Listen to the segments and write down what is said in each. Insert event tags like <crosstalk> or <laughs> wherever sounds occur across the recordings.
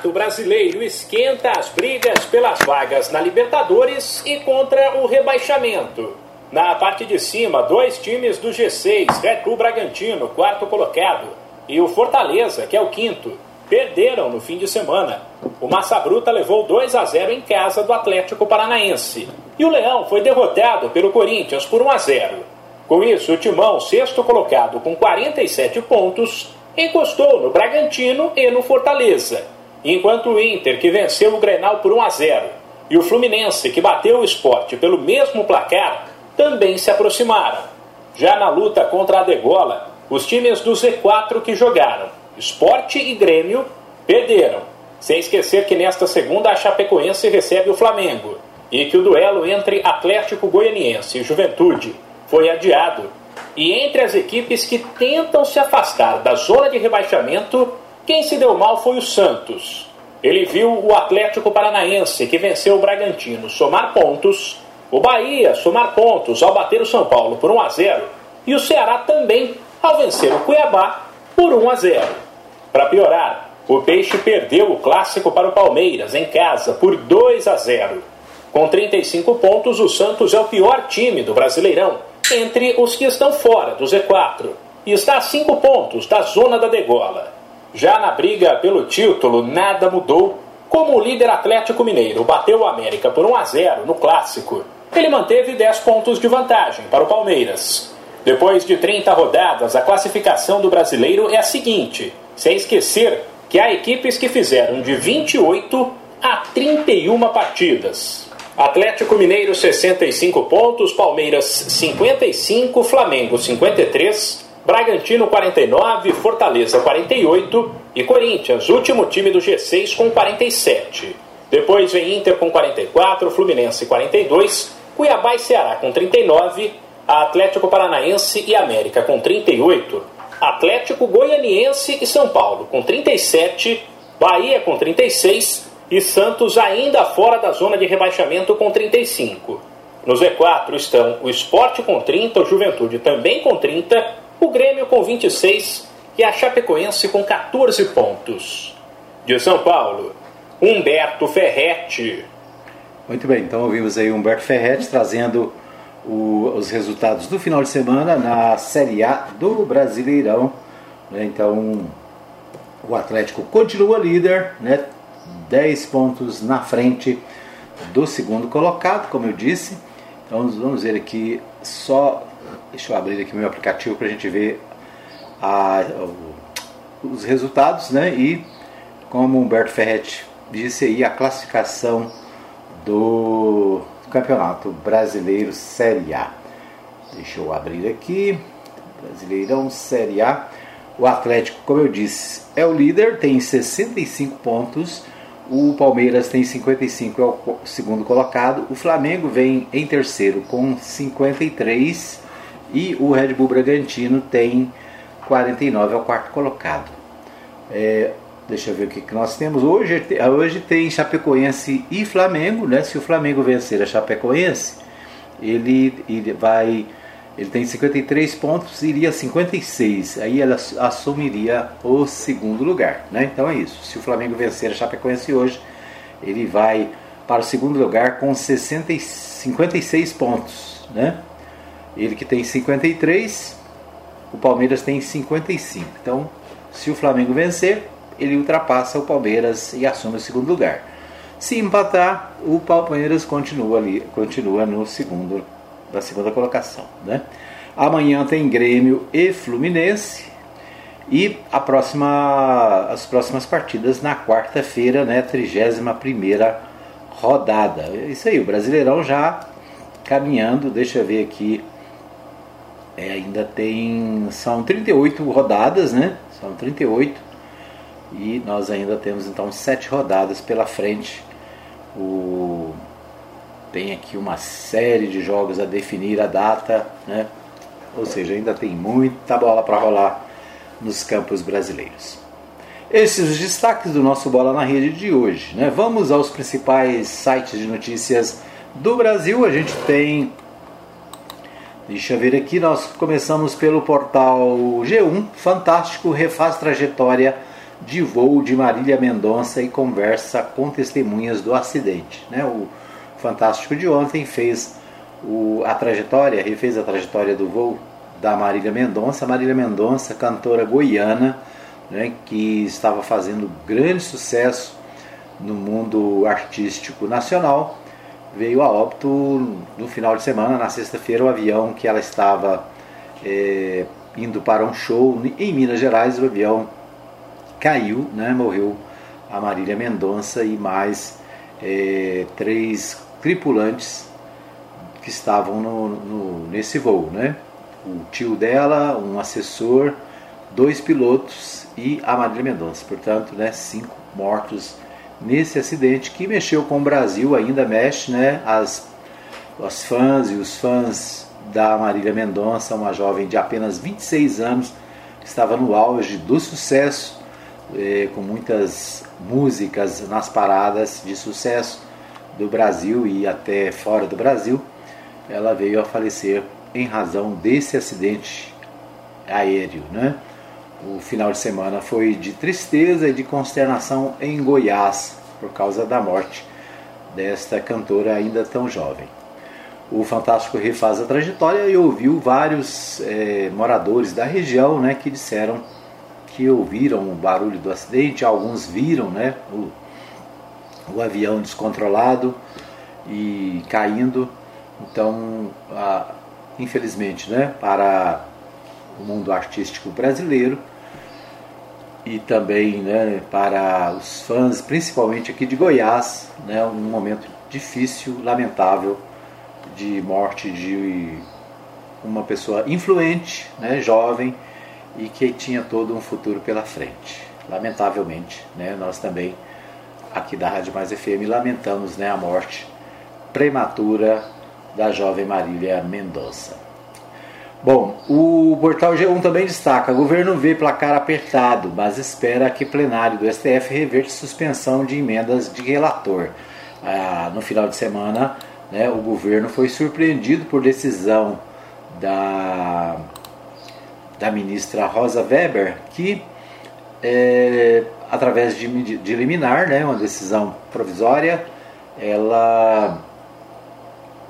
Campeonato Brasileiro esquenta as brigas pelas vagas na Libertadores e contra o rebaixamento. Na parte de cima, dois times do G6, Red Bull Bragantino, quarto colocado, e o Fortaleza, que é o quinto, perderam no fim de semana. O Massa Bruta levou 2 a 0 em casa do Atlético Paranaense. E o Leão foi derrotado pelo Corinthians por 1 a 0. Com isso, o Timão, sexto colocado com 47 pontos, encostou no Bragantino e no Fortaleza. Enquanto o Inter, que venceu o Grenal por 1 a 0, e o Fluminense, que bateu o esporte pelo mesmo placar, também se aproximaram. Já na luta contra a Degola, os times do Z4 que jogaram, Esporte e Grêmio, perderam. Sem esquecer que nesta segunda a Chapecoense recebe o Flamengo e que o duelo entre Atlético Goianiense e Juventude foi adiado. E entre as equipes que tentam se afastar da zona de rebaixamento, quem se deu mal foi o Santos. Ele viu o Atlético Paranaense, que venceu o Bragantino, somar pontos, o Bahia somar pontos ao bater o São Paulo por 1 a 0 e o Ceará também ao vencer o Cuiabá por 1 a 0. Para piorar, o Peixe perdeu o clássico para o Palmeiras em casa por 2 a 0. Com 35 pontos, o Santos é o pior time do Brasileirão entre os que estão fora do Z4 e está a 5 pontos da zona da degola. Já na briga pelo título, nada mudou. Como o líder Atlético Mineiro bateu o América por 1 a 0 no clássico, ele manteve 10 pontos de vantagem para o Palmeiras. Depois de 30 rodadas, a classificação do brasileiro é a seguinte, sem esquecer que há equipes que fizeram de 28 a 31 partidas. Atlético Mineiro 65 pontos, Palmeiras 55, Flamengo 53, Bragantino 49, Fortaleza 48 e Corinthians, último time do G6 com 47. Depois vem Inter com 44, Fluminense 42, Cuiabá e Ceará com 39, Atlético Paranaense e América com 38, Atlético Goianiense e São Paulo com 37, Bahia com 36 e Santos ainda fora da zona de rebaixamento com 35. No Z4 estão o Esporte com 30, o Juventude também com 30, o Grêmio com 26 e a Chapecoense com 14 pontos. De São Paulo, Humberto Ferretti. Muito bem, então ouvimos aí Humberto Ferretti trazendo o, os resultados do final de semana na Série A do Brasileirão. Né? Então o Atlético continua líder, né? 10 pontos na frente do segundo colocado, como eu disse. Então vamos ver aqui só. Deixa eu abrir aqui meu aplicativo para a gente ver a, os resultados, né? E como Humberto Ferretti disse aí, a classificação do Campeonato Brasileiro Série A. Deixa eu abrir aqui. Brasileirão Série A. O Atlético, como eu disse, é o líder, tem 65 pontos. O Palmeiras tem 55, é o segundo colocado. O Flamengo vem em terceiro com 53 e o Red Bull Bragantino tem 49, é o quarto colocado. É, deixa eu ver o que, que nós temos. Hoje, hoje tem Chapecoense e Flamengo, né? Se o Flamengo vencer a Chapecoense, ele, ele vai ele tem 53 pontos, iria 56. Aí ela assumiria o segundo lugar. Né? Então é isso. Se o Flamengo vencer a Chapecoense hoje, ele vai para o segundo lugar com 60, 56 pontos. Né? Ele que tem 53, o Palmeiras tem 55. Então, se o Flamengo vencer, ele ultrapassa o Palmeiras e assume o segundo lugar. Se empatar, o Palmeiras continua ali, continua no segundo da segunda colocação. Né? Amanhã tem Grêmio e Fluminense. E a próxima, as próximas partidas na quarta-feira, né, 31 rodada. É isso aí, o Brasileirão já caminhando, deixa eu ver aqui. É, ainda tem. São 38 rodadas, né? São 38. E nós ainda temos então sete rodadas pela frente. O tem aqui uma série de jogos a definir a data, né? ou seja, ainda tem muita bola para rolar nos campos brasileiros. Esses os destaques do nosso Bola na Rede de hoje. Né? Vamos aos principais sites de notícias do Brasil. A gente tem. Deixa eu ver aqui, nós começamos pelo portal G1. Fantástico refaz trajetória de voo de Marília Mendonça e conversa com testemunhas do acidente. Né? O Fantástico de ontem fez o, a trajetória, refez a trajetória do voo da Marília Mendonça. Marília Mendonça, cantora goiana, né, que estava fazendo grande sucesso no mundo artístico nacional, veio a óbito no final de semana, na sexta-feira, o avião que ela estava é, indo para um show em Minas Gerais, o avião caiu, né, morreu a Marília Mendonça e mais é, três tripulantes que estavam no, no, nesse voo, né? O tio dela, um assessor, dois pilotos e a Marília Mendonça. Portanto, né, cinco mortos nesse acidente que mexeu com o Brasil, ainda mexe, né? As, as fãs e os fãs da Marília Mendonça, uma jovem de apenas 26 anos, que estava no auge do sucesso, eh, com muitas músicas nas paradas de sucesso do Brasil e até fora do Brasil, ela veio a falecer em razão desse acidente aéreo. Né? O final de semana foi de tristeza e de consternação em Goiás por causa da morte desta cantora ainda tão jovem. O Fantástico refaz a trajetória e ouviu vários é, moradores da região né, que disseram que ouviram o barulho do acidente, alguns viram né, o, o avião descontrolado e caindo. Então, a, infelizmente, né, para o mundo artístico brasileiro e também né, para os fãs, principalmente aqui de Goiás, né, um momento difícil, lamentável, de morte de uma pessoa influente, né, jovem e que tinha todo um futuro pela frente. Lamentavelmente, né, nós também aqui da Rádio Mais FM lamentamos né, a morte prematura da jovem Marília Mendonça. Bom, o portal G1 também destaca: governo vê placar apertado, mas espera que plenário do STF reverte suspensão de emendas de relator. Ah, no final de semana, né, o governo foi surpreendido por decisão da, da ministra Rosa Weber, que é, através de, de liminar, né, uma decisão provisória, ela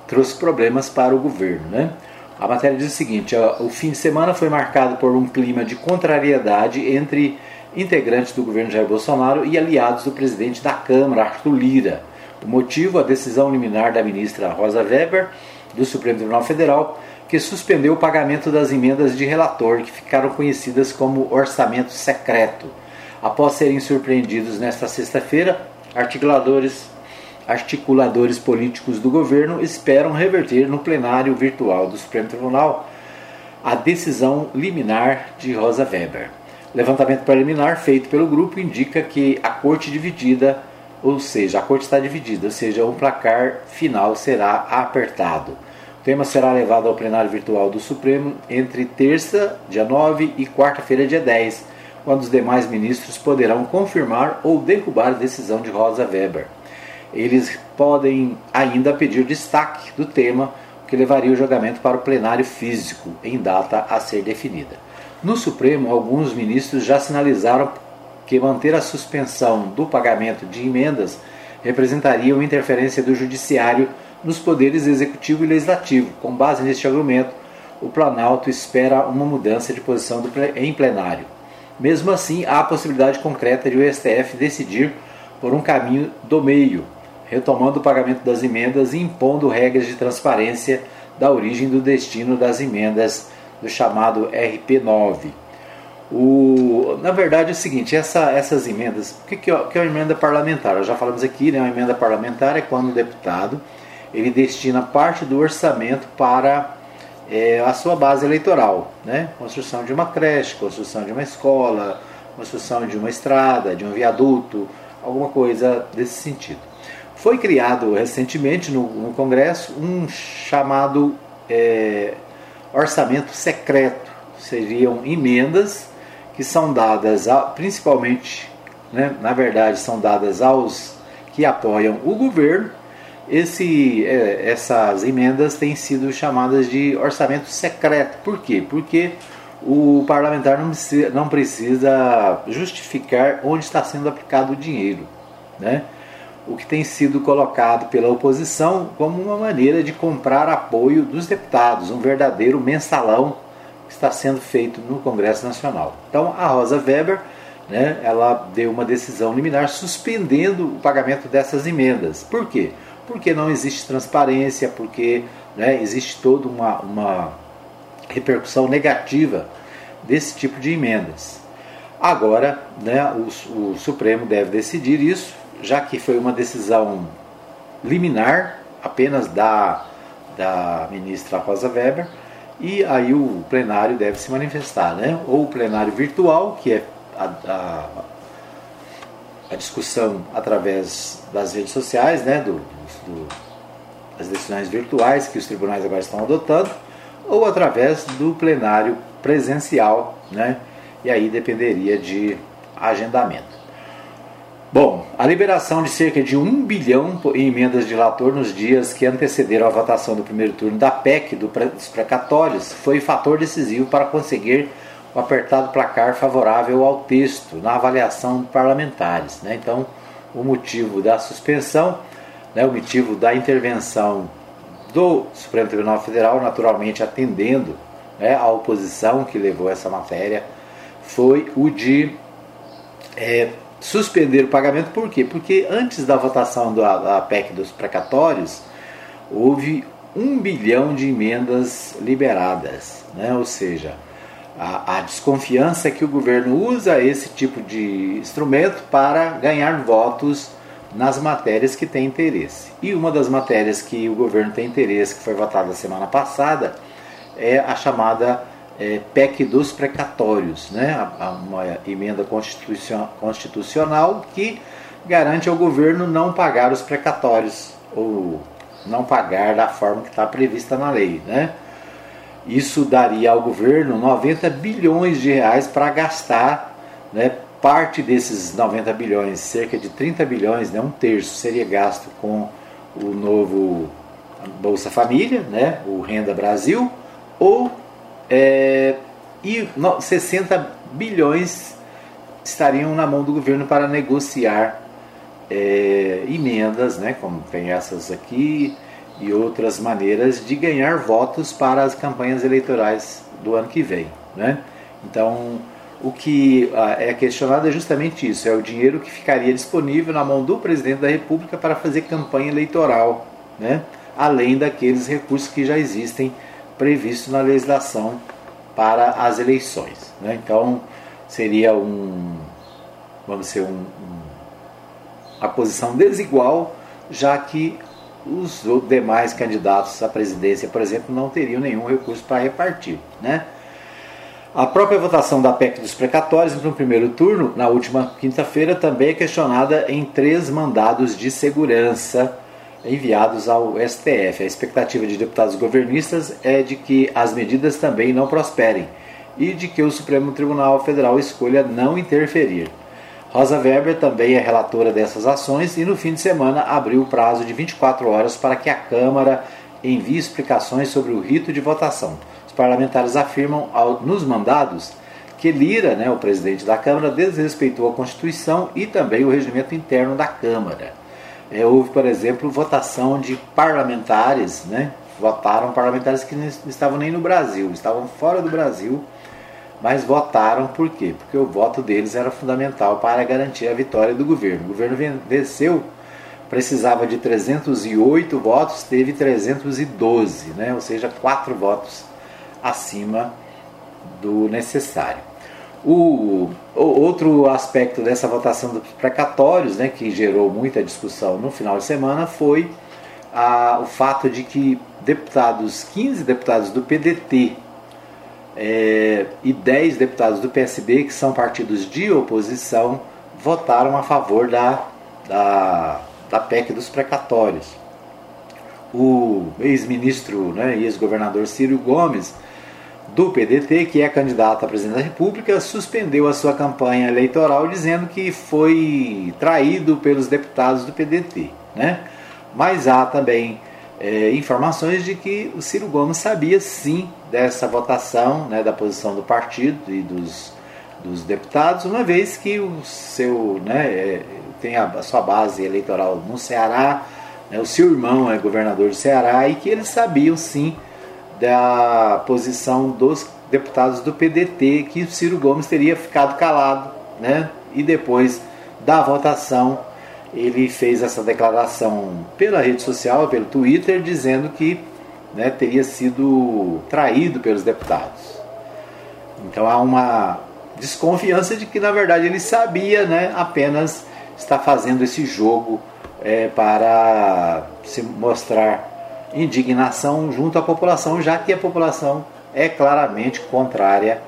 trouxe problemas para o governo. Né? A matéria diz o seguinte: o fim de semana foi marcado por um clima de contrariedade entre integrantes do governo Jair Bolsonaro e aliados do presidente da Câmara, Arthur Lira. O motivo, a decisão liminar da ministra Rosa Weber, do Supremo Tribunal Federal, que suspendeu o pagamento das emendas de relator, que ficaram conhecidas como orçamento secreto. Após serem surpreendidos nesta sexta-feira, articuladores, articuladores políticos do governo esperam reverter no plenário virtual do Supremo Tribunal a decisão liminar de Rosa Weber. Levantamento preliminar feito pelo grupo indica que a corte dividida, ou seja, a corte está dividida, ou seja, o placar final será apertado. O tema será levado ao plenário virtual do Supremo entre terça, dia 9, e quarta-feira, dia 10 quando os demais ministros poderão confirmar ou derrubar a decisão de Rosa Weber. Eles podem ainda pedir destaque do tema, o que levaria o julgamento para o plenário físico, em data a ser definida. No Supremo, alguns ministros já sinalizaram que manter a suspensão do pagamento de emendas representaria uma interferência do Judiciário nos poderes executivo e legislativo. Com base neste argumento, o Planalto espera uma mudança de posição em plenário. Mesmo assim, há a possibilidade concreta de o STF decidir por um caminho do meio, retomando o pagamento das emendas e impondo regras de transparência da origem do destino das emendas do chamado RP9. O, na verdade é o seguinte, essa, essas emendas, o que, que, é, que é uma emenda parlamentar? Já falamos aqui, né, uma emenda parlamentar é quando o deputado ele destina parte do orçamento para é, a sua base eleitoral, né? Construção de uma creche, construção de uma escola, construção de uma estrada, de um viaduto, alguma coisa desse sentido. Foi criado recentemente no, no Congresso um chamado é, orçamento secreto. Seriam emendas que são dadas a, principalmente, né, na verdade, são dadas aos que apoiam o governo esse, é, essas emendas têm sido chamadas de orçamento secreto. Por quê? Porque o parlamentar não precisa, não precisa justificar onde está sendo aplicado o dinheiro. Né? O que tem sido colocado pela oposição como uma maneira de comprar apoio dos deputados, um verdadeiro mensalão que está sendo feito no Congresso Nacional. Então a Rosa Weber né, ela deu uma decisão liminar suspendendo o pagamento dessas emendas. Por quê? Porque não existe transparência, porque né, existe toda uma, uma repercussão negativa desse tipo de emendas. Agora, né, o, o Supremo deve decidir isso, já que foi uma decisão liminar apenas da, da ministra Rosa Weber, e aí o plenário deve se manifestar, né? ou o plenário virtual, que é a, a, a discussão através das redes sociais, né? do, do, das decisões virtuais que os tribunais agora estão adotando, ou através do plenário presencial, né? E aí dependeria de agendamento. Bom, a liberação de cerca de um bilhão em emendas de relator nos dias que antecederam a votação do primeiro turno da PEC dos precatórios foi fator decisivo para conseguir o apertado placar favorável ao texto na avaliação de parlamentares. Né? Então, o motivo da suspensão, né, o motivo da intervenção do Supremo Tribunal Federal, naturalmente atendendo né, a oposição que levou essa matéria, foi o de é, suspender o pagamento. Por quê? Porque antes da votação da, PEC dos precatórios, houve um bilhão de emendas liberadas, né? ou seja, a, a, desconfiança que o governo usa esse tipo de instrumento para ganhar votos nas matérias que tem interesse. E uma das matérias que o governo tem interesse, que foi votada semana passada, é a chamada é, PEC dos precatórios, né? uma emenda constitucional que garante ao governo não pagar os precatórios ou não pagar da forma que está prevista na lei. Né? Isso daria ao governo 90 bilhões de reais para gastar né, parte desses 90 bilhões, cerca de 30 bilhões, né, um terço, seria gasto com o novo Bolsa Família, né, o Renda Brasil, ou é, e 60 bilhões estariam na mão do governo para negociar é, emendas, né, como tem essas aqui, e outras maneiras de ganhar votos para as campanhas eleitorais do ano que vem. Né? Então, o que é questionado é justamente isso: é o dinheiro que ficaria disponível na mão do presidente da República para fazer campanha eleitoral, né? além daqueles recursos que já existem previstos na legislação para as eleições. Né? Então, seria um, vamos dizer, um, um, a posição desigual, já que os demais candidatos à presidência, por exemplo, não teriam nenhum recurso para repartir. Né? A própria votação da PEC dos precatórios no primeiro turno, na última quinta-feira, também é questionada em três mandados de segurança enviados ao STF. A expectativa de deputados governistas é de que as medidas também não prosperem e de que o Supremo Tribunal Federal escolha não interferir. Rosa Weber também é relatora dessas ações e no fim de semana abriu o prazo de 24 horas para que a Câmara envie explicações sobre o rito de votação. Os parlamentares afirmam nos mandados que Lira, né, o presidente da Câmara, desrespeitou a Constituição e também o regimento interno da Câmara. É, houve, por exemplo, votação de parlamentares, né, votaram parlamentares que não estavam nem no Brasil, estavam fora do Brasil mas votaram por quê? Porque o voto deles era fundamental para garantir a vitória do governo. O governo venceu, precisava de 308 votos, teve 312, né? ou seja, quatro votos acima do necessário. O, o, outro aspecto dessa votação dos precatórios, né, que gerou muita discussão no final de semana, foi a, o fato de que deputados, 15 deputados do PDT, é, e 10 deputados do PSB, que são partidos de oposição, votaram a favor da, da, da PEC dos precatórios. O ex-ministro né, e ex-governador Círio Gomes, do PDT, que é candidato a presidente da República, suspendeu a sua campanha eleitoral dizendo que foi traído pelos deputados do PDT. Né? Mas há também é, informações de que o Ciro Gomes sabia sim dessa votação, né, da posição do partido e dos, dos deputados, uma vez que o seu, né, é, tem a, a, sua base eleitoral no Ceará, né, o seu irmão é governador do Ceará e que eles sabiam sim da posição dos deputados do PDT que o Ciro Gomes teria ficado calado, né, e depois da votação ele fez essa declaração pela rede social, pelo Twitter, dizendo que né, teria sido traído pelos deputados. Então há uma desconfiança de que na verdade ele sabia, né, apenas está fazendo esse jogo é, para se mostrar indignação junto à população, já que a população é claramente contrária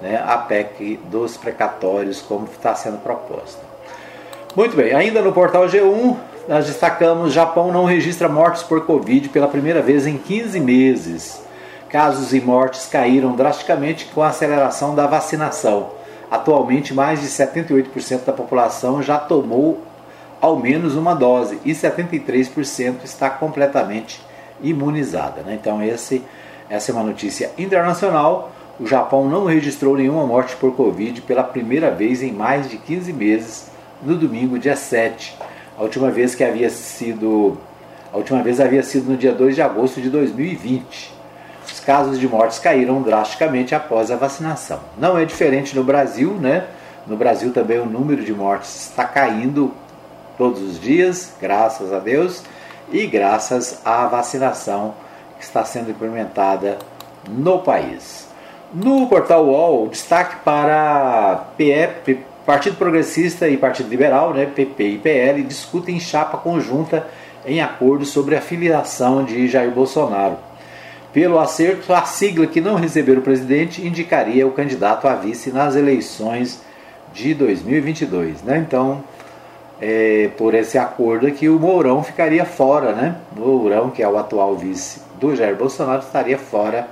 né, à PEC dos precatórios, como está sendo proposta. Muito bem, ainda no portal G1, nós destacamos: Japão não registra mortes por Covid pela primeira vez em 15 meses. Casos e mortes caíram drasticamente com a aceleração da vacinação. Atualmente, mais de 78% da população já tomou ao menos uma dose e 73% está completamente imunizada. Né? Então, esse, essa é uma notícia internacional. O Japão não registrou nenhuma morte por Covid pela primeira vez em mais de 15 meses no domingo, dia 7. A última vez que havia sido a última vez havia sido no dia 2 de agosto de 2020. Os casos de mortes caíram drasticamente após a vacinação. Não é diferente no Brasil, né? No Brasil também o número de mortes está caindo todos os dias, graças a Deus, e graças à vacinação que está sendo implementada no país. No portal UOL, destaque para PE, Partido Progressista e Partido Liberal, né, PP e PL, discutem chapa conjunta em acordo sobre a filiação de Jair Bolsonaro. Pelo acerto, a sigla que não receber o presidente indicaria o candidato a vice nas eleições de 2022. Né? Então, é, por esse acordo aqui, o Mourão ficaria fora. Né? Mourão, que é o atual vice do Jair Bolsonaro, estaria fora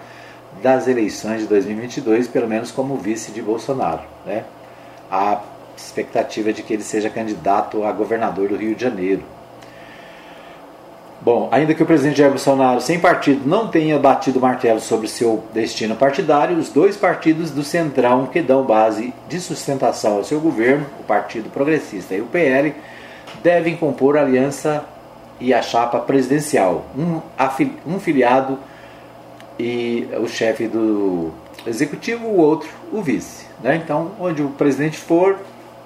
das eleições de 2022, pelo menos como vice de Bolsonaro. Né? a expectativa de que ele seja candidato a governador do Rio de Janeiro. Bom, ainda que o presidente Jair Bolsonaro, sem partido, não tenha batido o martelo sobre seu destino partidário, os dois partidos do Centrão que dão base de sustentação ao seu governo, o Partido Progressista e o PL, devem compor a aliança e a chapa presidencial. Um, um filiado e o chefe do executivo, o outro, o vice. Né? Então, onde o presidente for,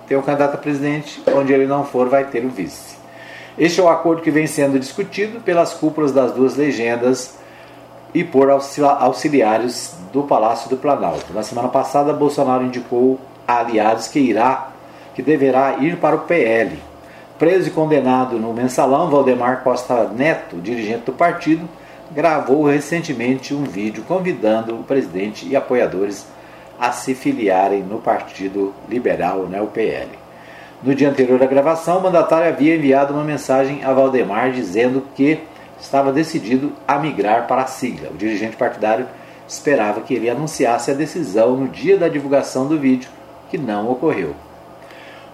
tem um candidato a presidente, onde ele não for, vai ter o vice. Este é o acordo que vem sendo discutido pelas cúpulas das duas legendas e por auxiliares do Palácio do Planalto. Na semana passada, Bolsonaro indicou a aliados que irá, que deverá ir para o PL. Preso e condenado no mensalão, Valdemar Costa Neto, dirigente do partido, gravou recentemente um vídeo convidando o presidente e apoiadores a se filiarem no Partido Liberal, né, o PL. No dia anterior à gravação, o mandatário havia enviado uma mensagem a Valdemar dizendo que estava decidido a migrar para a sigla. O dirigente partidário esperava que ele anunciasse a decisão no dia da divulgação do vídeo, que não ocorreu.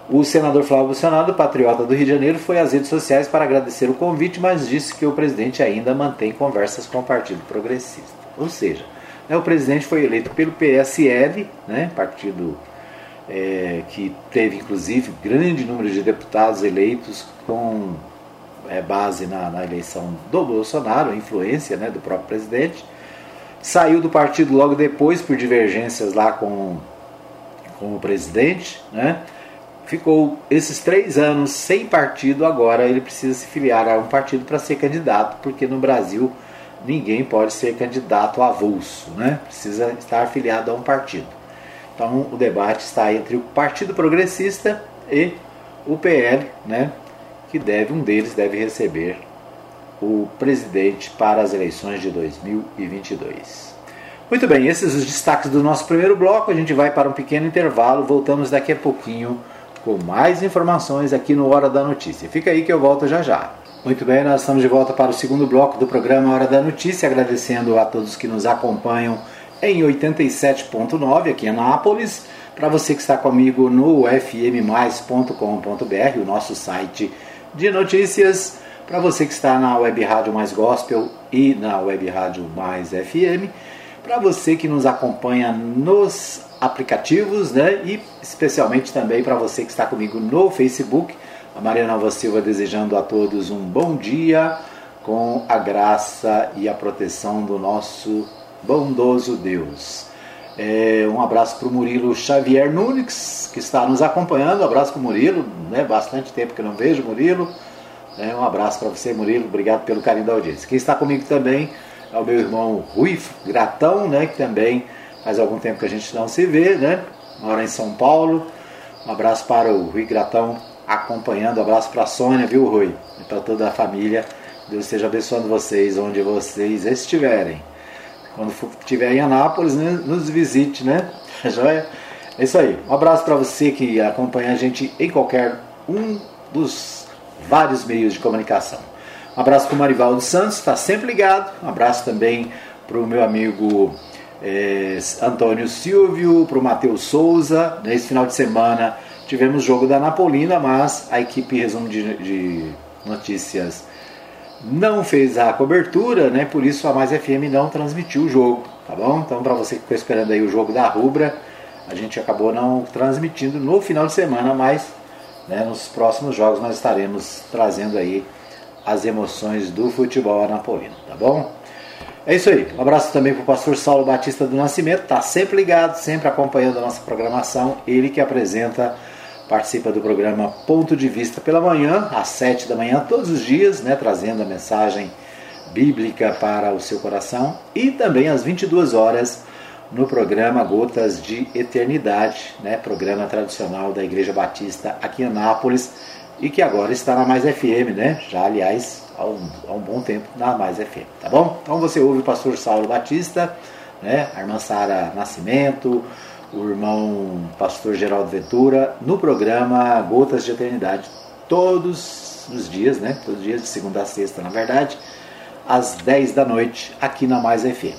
O senador Flávio Bolsonaro, patriota do Rio de Janeiro, foi às redes sociais para agradecer o convite, mas disse que o presidente ainda mantém conversas com o Partido Progressista. Ou seja, né, o presidente foi eleito pelo PSL, né, partido é, que teve inclusive grande número de deputados eleitos com é, base na, na, eleição do Bolsonaro, a influência né, do próprio presidente. Saiu do partido logo depois por divergências lá com, com o presidente, né? ficou esses três anos sem partido, agora ele precisa se filiar a um partido para ser candidato, porque no Brasil ninguém pode ser candidato avulso, né? precisa estar afiliado a um partido. Então o debate está entre o Partido Progressista e o PL, né? que deve, um deles deve receber o presidente para as eleições de 2022. Muito bem, esses os destaques do nosso primeiro bloco. A gente vai para um pequeno intervalo, voltamos daqui a pouquinho com mais informações aqui no Hora da Notícia. Fica aí que eu volto já já. Muito bem, nós estamos de volta para o segundo bloco do programa Hora da Notícia, agradecendo a todos que nos acompanham em 87.9 aqui em Anápolis. Para você que está comigo no fmmais.com.br, o nosso site de notícias. Para você que está na Web Rádio Mais Gospel e na Web Rádio Mais FM, para você que nos acompanha nos aplicativos, né? E especialmente também para você que está comigo no Facebook, a Maria Nova Silva desejando a todos um bom dia com a graça e a proteção do nosso bondoso Deus. É, um abraço para o Murilo Xavier Nunes, que está nos acompanhando. Um abraço para o Murilo, né? bastante tempo que não vejo, Murilo. É, um abraço para você, Murilo. Obrigado pelo carinho da audiência. Quem está comigo também é o meu irmão Rui Gratão, né? que também faz algum tempo que a gente não se vê, né? mora em São Paulo. Um abraço para o Rui Gratão acompanhando. Um abraço para a Sônia, viu, Rui? E para toda a família. Deus esteja abençoando vocês onde vocês estiverem. Quando estiver em Anápolis, né, nos visite, né? <laughs> Joia? É isso aí. Um abraço para você que acompanha a gente em qualquer um dos vários meios de comunicação. Um abraço para o Marivaldo Santos, está sempre ligado. Um abraço também para o meu amigo é, Antônio Silvio, para o Matheus Souza. Nesse final de semana tivemos jogo da Napolina, mas a equipe resumo de, de notícias não fez a cobertura, né? Por isso a Mais FM não transmitiu o jogo, tá bom? Então para você que ficou esperando aí o jogo da Rubra, a gente acabou não transmitindo no final de semana, mas né, nos próximos jogos nós estaremos trazendo aí as emoções do futebol anapolino, tá bom? É isso aí. Um abraço também para o pastor Saulo Batista do Nascimento, tá sempre ligado, sempre acompanhando a nossa programação, ele que apresenta participa do programa Ponto de Vista pela manhã, às 7 da manhã, todos os dias, né, trazendo a mensagem bíblica para o seu coração, e também às 22 horas no programa Gotas de Eternidade, né, programa tradicional da Igreja Batista aqui em Anápolis, e que agora está na Mais FM, né? Já, aliás, há um, há um bom tempo na Mais FM, tá bom? Então você ouve o pastor Saulo Batista, né? A irmã Sara Nascimento, o irmão pastor Geraldo Ventura, no programa Gotas de Eternidade, todos os dias, né? Todos os dias, de segunda a sexta, na verdade, às 10 da noite, aqui na Mais FM.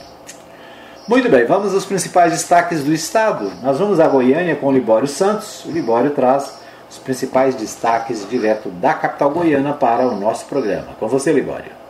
Muito bem, vamos aos principais destaques do estado. Nós vamos a Goiânia com o Libório Santos. O Libório traz os principais destaques direto da capital goiana para o nosso programa. Com você, Libório.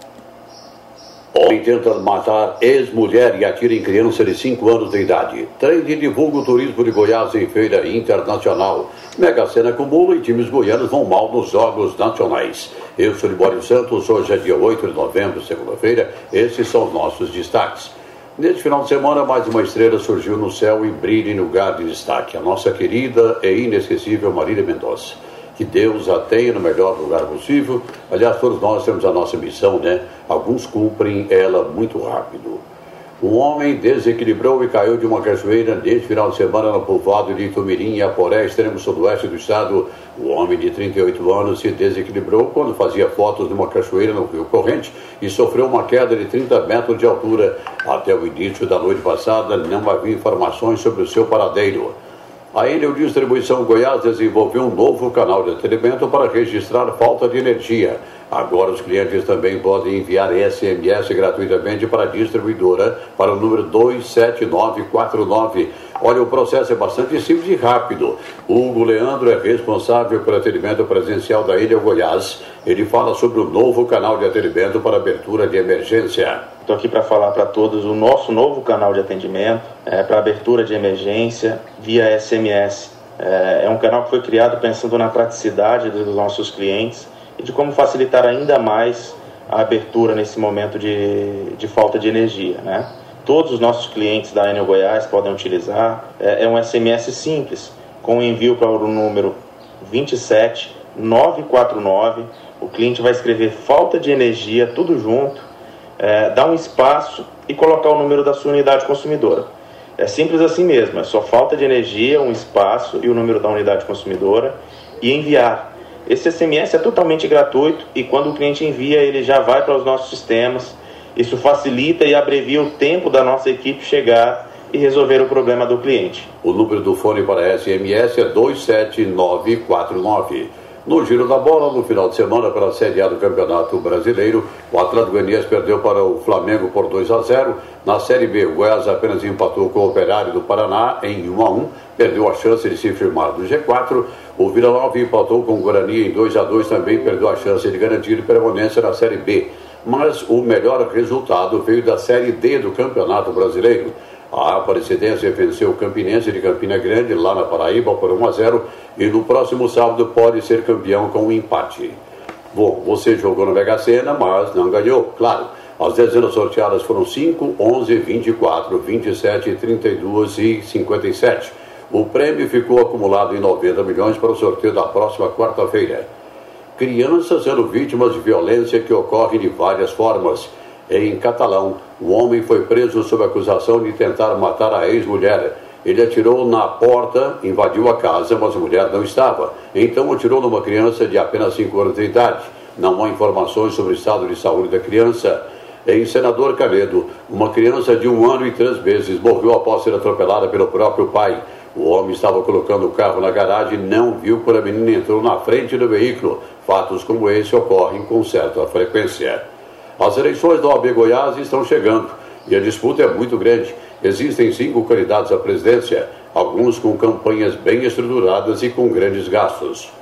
Homem tenta matar ex-mulher e atira em criança de 5 anos de idade. Trade divulga o turismo de Goiás em feira internacional. Mega Sena acumula e times goianos vão mal nos jogos nacionais. Eu sou Libório Santos, hoje é dia 8 de novembro, segunda-feira. Esses são os nossos destaques. Neste final de semana, mais uma estrela surgiu no céu e brilha em lugar de destaque. A nossa querida e inesquecível Marília Mendonça que Deus a tenha no melhor lugar possível. Aliás, todos nós temos a nossa missão, né? Alguns cumprem ela muito rápido. Um homem desequilibrou e caiu de uma cachoeira neste final de semana no povoado de Itumirim, Aporé, extremo sudoeste do estado. O homem de 38 anos se desequilibrou quando fazia fotos de uma cachoeira no Rio Corrente e sofreu uma queda de 30 metros de altura. Até o início da noite passada, não havia informações sobre o seu paradeiro. A Enel Distribuição Goiás desenvolveu um novo canal de atendimento para registrar falta de energia. Agora os clientes também podem enviar SMS gratuitamente para a distribuidora para o número 27949. Olha, o processo é bastante simples e rápido. Hugo Leandro é responsável pelo atendimento presencial da Ilha Goiás. Ele fala sobre o novo canal de atendimento para abertura de emergência. Estou aqui para falar para todos o nosso novo canal de atendimento é, para abertura de emergência via SMS. É, é um canal que foi criado pensando na praticidade dos nossos clientes e de como facilitar ainda mais a abertura nesse momento de, de falta de energia. Né? Todos os nossos clientes da Enel Goiás podem utilizar. É, é um SMS simples, com envio para o número 27949. O cliente vai escrever falta de energia, tudo junto é, dar um espaço e colocar o número da sua unidade consumidora. É simples assim mesmo, é só falta de energia, um espaço e o número da unidade consumidora e enviar. Esse SMS é totalmente gratuito e quando o cliente envia, ele já vai para os nossos sistemas. Isso facilita e abrevia o tempo da nossa equipe chegar e resolver o problema do cliente. O número do fone para SMS é 27949. No giro da bola, no final de semana, pela Série A do Campeonato Brasileiro, o Atlético Goianiense perdeu para o Flamengo por 2 a 0. Na Série B, o Goiás apenas empatou com o Operário do Paraná em 1 a 1, perdeu a chance de se firmar no G4. O Vila Nova empatou com o Guarani em 2 a 2, também perdeu a chance de garantir permanência na Série B. Mas o melhor resultado veio da Série D do Campeonato Brasileiro. A Aparecidense venceu o Campinense de Campina Grande, lá na Paraíba, por 1 a 0 e no próximo sábado pode ser campeão com um empate. Bom, você jogou na Mega Sena, mas não ganhou, claro. As dezenas sorteadas foram 5, 11, 24, 27, 32 e 57. O prêmio ficou acumulado em 90 milhões para o sorteio da próxima quarta-feira. Crianças eram vítimas de violência que ocorre de várias formas. Em Catalão, o homem foi preso sob acusação de tentar matar a ex-mulher. Ele atirou na porta, invadiu a casa, mas a mulher não estava. Então atirou numa criança de apenas 5 anos de idade. Não há informações sobre o estado de saúde da criança. Em Senador Canedo, uma criança de um ano e três meses morreu após ser atropelada pelo próprio pai. O homem estava colocando o carro na garagem e não viu quando a menina entrou na frente do veículo. Fatos como esse ocorrem com certa frequência. As eleições da OAB Goiás estão chegando e a disputa é muito grande. Existem cinco candidatos à presidência, alguns com campanhas bem estruturadas e com grandes gastos.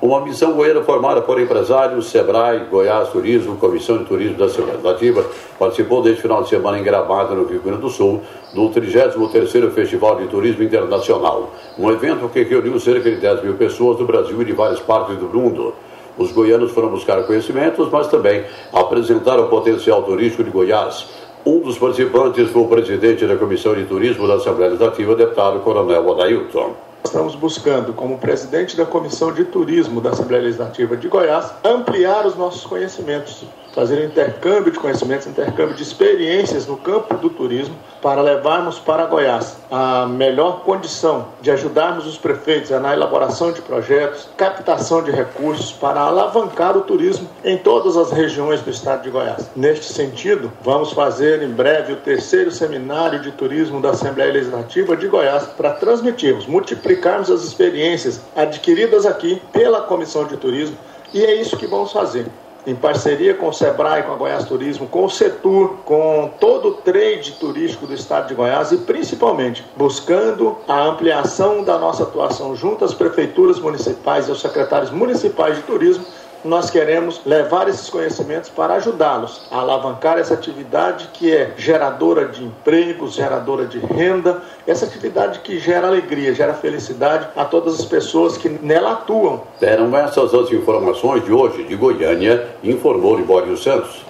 Uma missão goiana formada por empresários, Sebrae, Goiás Turismo, Comissão de Turismo da Assembleia Legislativa, participou deste final de semana em Gramado, no Rio Grande do Sul, do 33º Festival de Turismo Internacional, um evento que reuniu cerca de 10 mil pessoas do Brasil e de várias partes do mundo. Os goianos foram buscar conhecimentos, mas também apresentar o potencial turístico de Goiás. Um dos participantes foi o presidente da Comissão de Turismo da Assembleia Legislativa, deputado Coronel Odailton. Estamos buscando, como presidente da Comissão de Turismo da Assembleia Legislativa de Goiás, ampliar os nossos conhecimentos fazer intercâmbio de conhecimentos, intercâmbio de experiências no campo do turismo para levarmos para Goiás a melhor condição de ajudarmos os prefeitos na elaboração de projetos, captação de recursos para alavancar o turismo em todas as regiões do estado de Goiás. Neste sentido, vamos fazer em breve o terceiro seminário de turismo da Assembleia Legislativa de Goiás para transmitirmos, multiplicarmos as experiências adquiridas aqui pela Comissão de Turismo e é isso que vamos fazer em parceria com o Sebrae, com a Goiás Turismo, com o Setur, com todo o trade turístico do estado de Goiás e principalmente buscando a ampliação da nossa atuação junto às prefeituras municipais e aos secretários municipais de turismo nós queremos levar esses conhecimentos para ajudá-los a alavancar essa atividade que é geradora de empregos, geradora de renda, essa atividade que gera alegria, gera felicidade a todas as pessoas que nela atuam. Eram essas as informações de hoje de Goiânia, informou Libório Santos.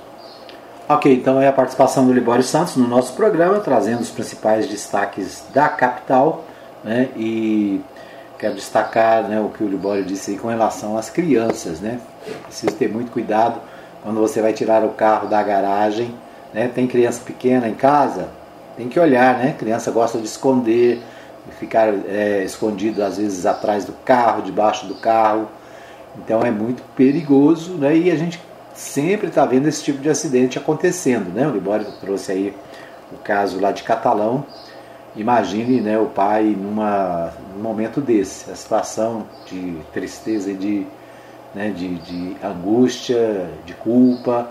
Ok, então é a participação do Libório Santos no nosso programa, trazendo os principais destaques da capital né, e quero destacar né, o que o Libório disse aí com relação às crianças. Né? Precisa ter muito cuidado quando você vai tirar o carro da garagem. Né? Tem criança pequena em casa, tem que olhar, né? Criança gosta de esconder, ficar é, escondido às vezes atrás do carro, debaixo do carro. Então é muito perigoso, né? E a gente sempre está vendo esse tipo de acidente acontecendo, né? O Libório trouxe aí o caso lá de Catalão, Imagine né, o pai numa, num momento desse, a situação de tristeza e de, né, de, de angústia, de culpa.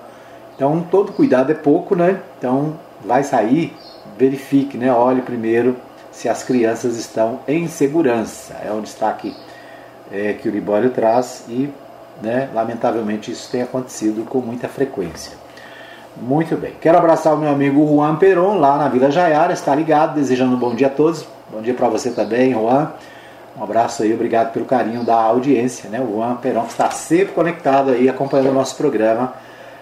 Então, todo cuidado é pouco, né? Então, vai sair, verifique, né? Olhe primeiro se as crianças estão em segurança. É um destaque é, que o Libório traz e, né, lamentavelmente, isso tem acontecido com muita frequência. Muito bem. Quero abraçar o meu amigo Juan Peron, lá na Vila Jaiara, está ligado, desejando um bom dia a todos. Bom dia para você também, Juan. Um abraço aí, obrigado pelo carinho da audiência, né? O Juan Peron que está sempre conectado aí, acompanhando o nosso programa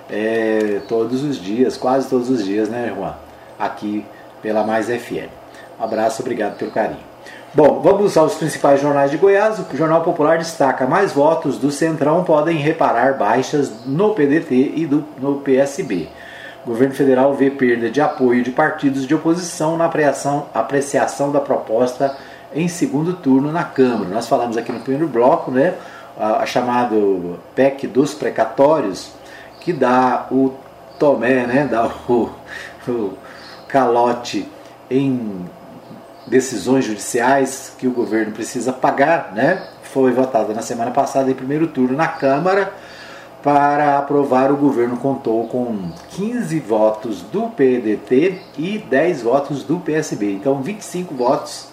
é, todos os dias, quase todos os dias, né, Juan? Aqui pela Mais FM. Um abraço, obrigado pelo carinho. Bom, vamos aos principais jornais de Goiás. O Jornal Popular destaca: mais votos do Centrão podem reparar baixas no PDT e do, no PSB. O governo federal vê perda de apoio de partidos de oposição na apreciação, apreciação da proposta em segundo turno na Câmara. Nós falamos aqui no primeiro bloco, né, a, a chamado PEC dos precatórios, que dá o tomé, né, dá o, o calote em decisões judiciais que o governo precisa pagar, né, foi votada na semana passada em primeiro turno na Câmara. Para aprovar, o governo contou com 15 votos do PDT e 10 votos do PSB. Então, 25 votos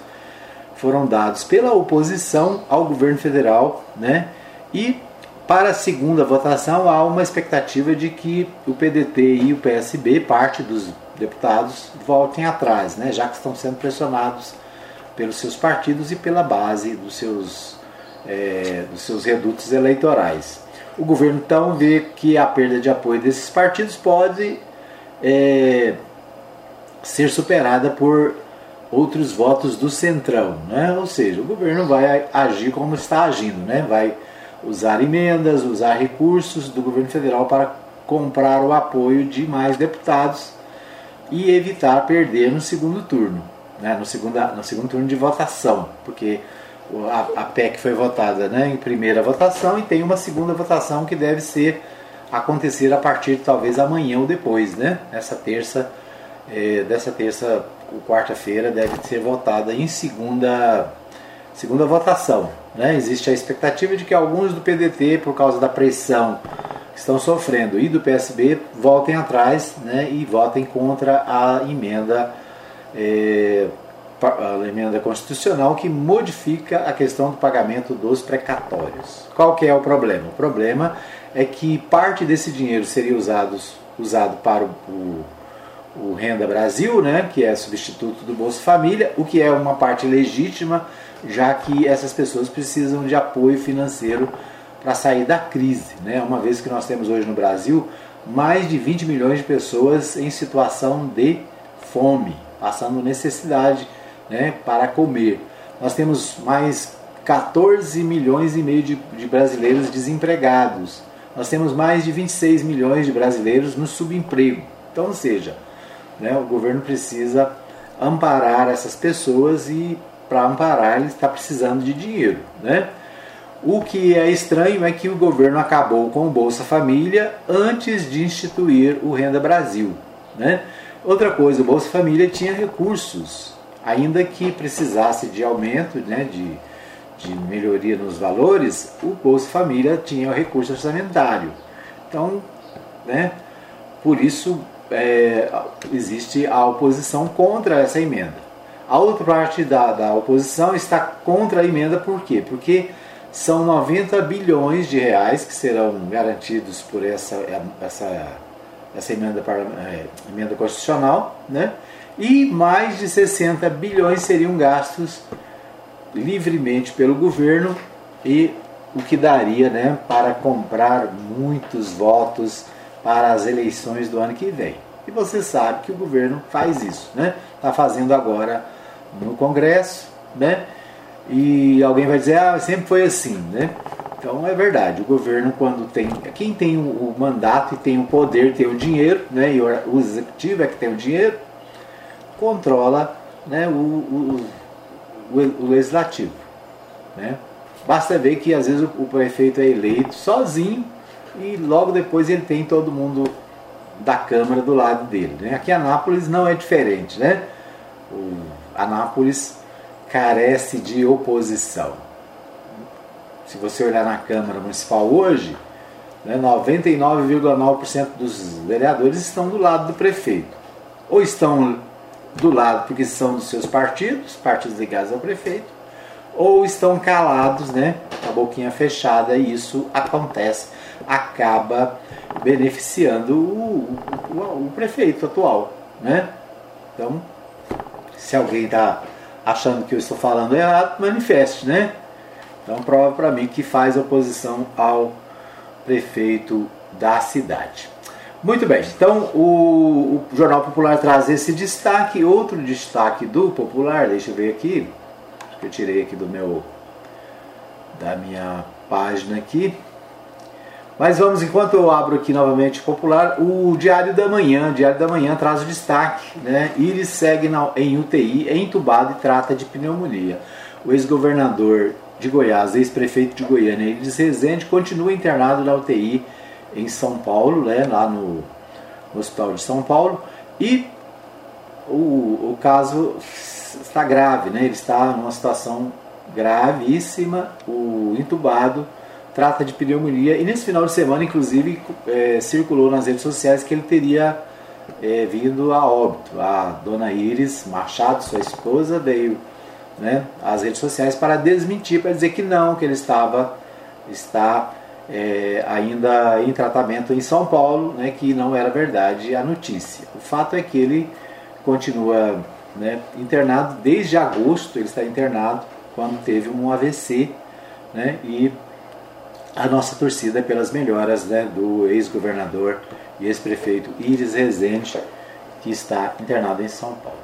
foram dados pela oposição ao governo federal, né? E para a segunda votação há uma expectativa de que o PDT e o PSB, parte dos deputados, voltem atrás, né? Já que estão sendo pressionados pelos seus partidos e pela base dos seus, é, dos seus redutos eleitorais. O governo então vê que a perda de apoio desses partidos pode é, ser superada por outros votos do centrão, né? ou seja, o governo vai agir como está agindo, né? vai usar emendas, usar recursos do governo federal para comprar o apoio de mais deputados e evitar perder no segundo turno, né? no, segunda, no segundo turno de votação, porque a, a PEC foi votada né, em primeira votação e tem uma segunda votação que deve ser acontecer a partir talvez amanhã ou depois, né? Essa terça, é, dessa terça quarta-feira deve ser votada em segunda, segunda votação. Né? Existe a expectativa de que alguns do PDT, por causa da pressão que estão sofrendo, e do PSB voltem atrás né? e votem contra a emenda, é, a emenda constitucional que modifica a questão do pagamento dos precatórios. Qual que é o problema? O problema é que parte desse dinheiro seria usado, usado para o, o o Renda Brasil, né, que é substituto do Bolsa Família, o que é uma parte legítima, já que essas pessoas precisam de apoio financeiro para sair da crise, né? Uma vez que nós temos hoje no Brasil mais de 20 milhões de pessoas em situação de fome, passando necessidade, né, para comer. Nós temos mais 14 milhões e meio de, de brasileiros desempregados. Nós temos mais de 26 milhões de brasileiros no subemprego. Então, ou seja, né? O governo precisa amparar essas pessoas e para amparar ele está precisando de dinheiro. Né? O que é estranho é que o governo acabou com o Bolsa Família antes de instituir o Renda Brasil. Né? Outra coisa, o Bolsa Família tinha recursos, ainda que precisasse de aumento, né, de, de melhoria nos valores, o Bolsa Família tinha o recurso orçamentário. Então, né, por isso é, existe a oposição contra essa emenda. A outra parte da, da oposição está contra a emenda por quê? Porque são 90 bilhões de reais que serão garantidos por essa, essa, essa emenda, para, é, emenda constitucional, né? e mais de 60 bilhões seriam gastos livremente pelo governo e o que daria né, para comprar muitos votos para as eleições do ano que vem. E você sabe que o governo faz isso, né? Está fazendo agora no Congresso, né? E alguém vai dizer, ah, sempre foi assim, né? Então é verdade, o governo quando tem, quem tem o mandato e tem o poder, tem o dinheiro, né? E o executivo é que tem o dinheiro, controla, né? O, o, o, o legislativo, né? Basta ver que às vezes o prefeito é eleito sozinho e logo depois ele tem todo mundo da Câmara do lado dele. Né? Aqui Anápolis não é diferente. Né? O Anápolis carece de oposição. Se você olhar na Câmara Municipal hoje, né, 99,9% dos vereadores estão do lado do prefeito. Ou estão do lado porque são dos seus partidos, partidos ligados ao prefeito, ou estão calados, né, a boquinha fechada, e isso acontece, acaba beneficiando o, o, o prefeito atual. Né? Então, se alguém está achando que eu estou falando errado, manifeste, né? Então prova para mim que faz oposição ao prefeito da cidade. Muito bem, então o, o, Jornal Popular traz esse destaque. Outro destaque do Popular, deixa eu ver aqui, que eu tirei aqui do meu da minha página aqui. Mas vamos, enquanto eu abro aqui novamente popular, o Diário da Manhã. O Diário da Manhã traz o destaque, né? Iris segue na, em UTI, é entubado e trata de pneumonia. O ex-governador de Goiás, ex-prefeito de Goiânia, Iris Rezende, continua internado na UTI em São Paulo, né? lá no, no Hospital de São Paulo. E o, o caso está grave, né? Ele está numa situação gravíssima, o entubado trata de pneumonia e nesse final de semana, inclusive, é, circulou nas redes sociais que ele teria é, vindo a óbito. A dona Iris Machado, sua esposa, veio né, às redes sociais para desmentir, para dizer que não, que ele estava está é, ainda em tratamento em São Paulo, né, que não era verdade a notícia. O fato é que ele continua né, internado desde agosto, ele está internado quando teve um AVC, né, e a nossa torcida é pelas melhoras né, do ex-governador e ex-prefeito Iris Rezende, que está internado em São Paulo.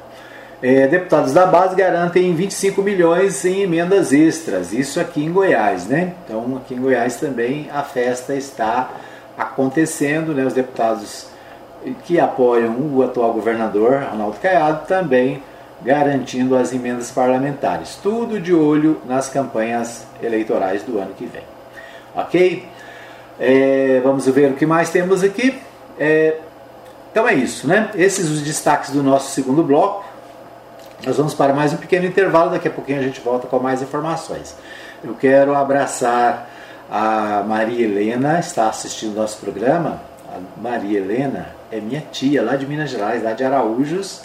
É, deputados da base garantem 25 milhões em emendas extras, isso aqui em Goiás, né? Então aqui em Goiás também a festa está acontecendo, né? Os deputados que apoiam o atual governador Ronaldo Caiado também garantindo as emendas parlamentares. Tudo de olho nas campanhas eleitorais do ano que vem. Ok? É, vamos ver o que mais temos aqui. É, então é isso, né? Esses os destaques do nosso segundo bloco. Nós vamos para mais um pequeno intervalo, daqui a pouquinho a gente volta com mais informações. Eu quero abraçar a Maria Helena, está assistindo nosso programa. A Maria Helena é minha tia lá de Minas Gerais, lá de Araújos.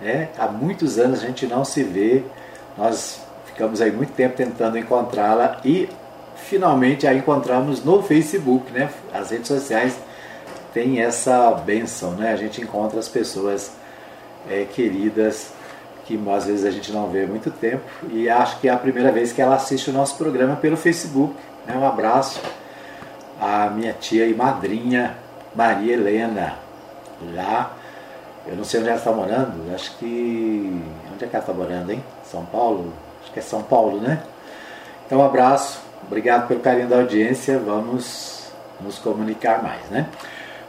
Né? Há muitos anos a gente não se vê. Nós ficamos aí muito tempo tentando encontrá-la e finalmente a encontramos no Facebook, né? As redes sociais têm essa benção, né? A gente encontra as pessoas é, queridas que às vezes a gente não vê há muito tempo e acho que é a primeira vez que ela assiste o nosso programa pelo Facebook. Né? Um abraço à minha tia e madrinha Maria Helena, lá, eu não sei onde ela está morando, acho que. Onde é que ela está morando, hein? São Paulo? Acho que é São Paulo, né? Então, um abraço, obrigado pelo carinho da audiência, vamos nos comunicar mais, né?